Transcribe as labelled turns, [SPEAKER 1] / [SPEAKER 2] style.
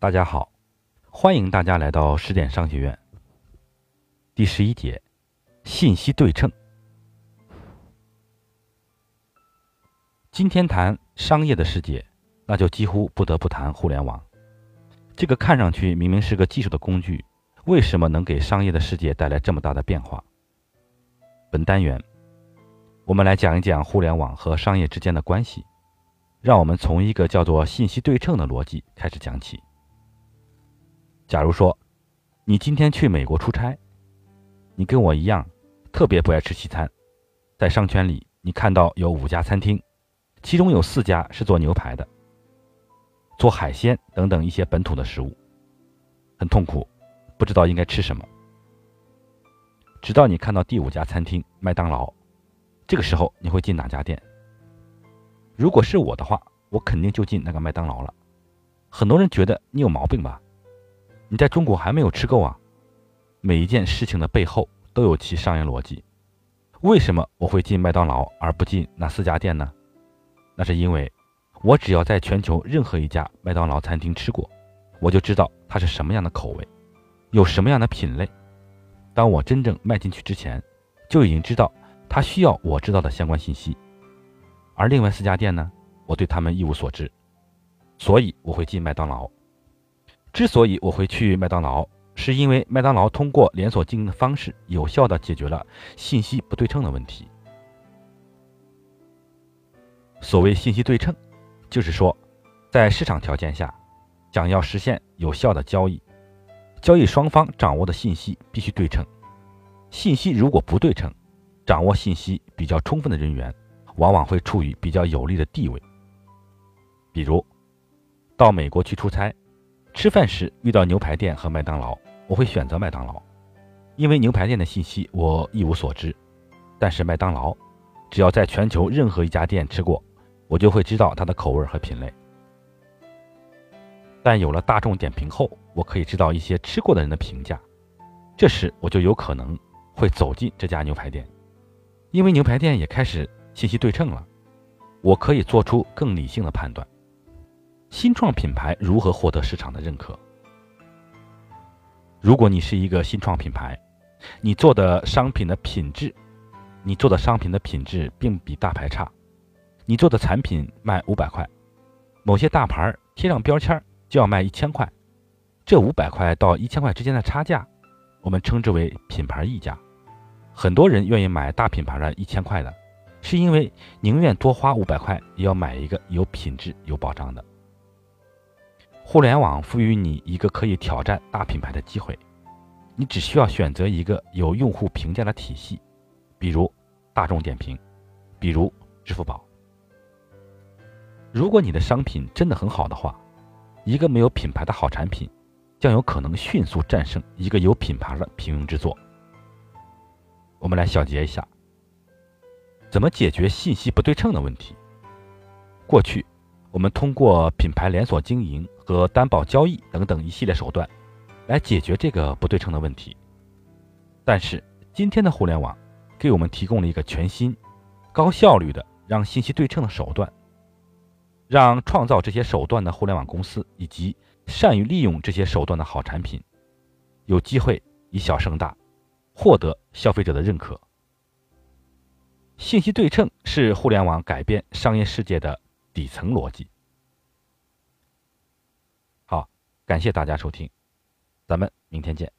[SPEAKER 1] 大家好，欢迎大家来到十点商学院。第十一节，信息对称。今天谈商业的世界，那就几乎不得不谈互联网。这个看上去明明是个技术的工具，为什么能给商业的世界带来这么大的变化？本单元，我们来讲一讲互联网和商业之间的关系。让我们从一个叫做信息对称的逻辑开始讲起。假如说，你今天去美国出差，你跟我一样，特别不爱吃西餐，在商圈里，你看到有五家餐厅，其中有四家是做牛排的，做海鲜等等一些本土的食物，很痛苦，不知道应该吃什么。直到你看到第五家餐厅麦当劳，这个时候你会进哪家店？如果是我的话，我肯定就进那个麦当劳了。很多人觉得你有毛病吧？你在中国还没有吃够啊！每一件事情的背后都有其商业逻辑。为什么我会进麦当劳而不进那四家店呢？那是因为，我只要在全球任何一家麦当劳餐厅吃过，我就知道它是什么样的口味，有什么样的品类。当我真正迈进去之前，就已经知道它需要我知道的相关信息。而另外四家店呢，我对他们一无所知，所以我会进麦当劳。之所以我会去麦当劳，是因为麦当劳通过连锁经营的方式，有效地解决了信息不对称的问题。所谓信息对称，就是说，在市场条件下，想要实现有效的交易，交易双方掌握的信息必须对称。信息如果不对称，掌握信息比较充分的人员，往往会处于比较有利的地位。比如，到美国去出差。吃饭时遇到牛排店和麦当劳，我会选择麦当劳，因为牛排店的信息我一无所知。但是麦当劳，只要在全球任何一家店吃过，我就会知道它的口味和品类。但有了大众点评后，我可以知道一些吃过的人的评价，这时我就有可能会走进这家牛排店，因为牛排店也开始信息对称了，我可以做出更理性的判断。新创品牌如何获得市场的认可？如果你是一个新创品牌，你做的商品的品质，你做的商品的品质并比大牌差，你做的产品卖五百块，某些大牌贴上标签就要卖一千块，这五百块到一千块之间的差价，我们称之为品牌溢价。很多人愿意买大品牌的一千块的，是因为宁愿多花五百块，也要买一个有品质、有保障的。互联网赋予你一个可以挑战大品牌的机会，你只需要选择一个有用户评价的体系，比如大众点评，比如支付宝。如果你的商品真的很好的话，一个没有品牌的好产品，将有可能迅速战胜一个有品牌的平庸之作。我们来小结一下，怎么解决信息不对称的问题？过去。我们通过品牌连锁经营和担保交易等等一系列手段，来解决这个不对称的问题。但是今天的互联网给我们提供了一个全新、高效率的让信息对称的手段，让创造这些手段的互联网公司以及善于利用这些手段的好产品，有机会以小胜大，获得消费者的认可。信息对称是互联网改变商业世界的。底层逻辑。好，感谢大家收听，咱们明天见。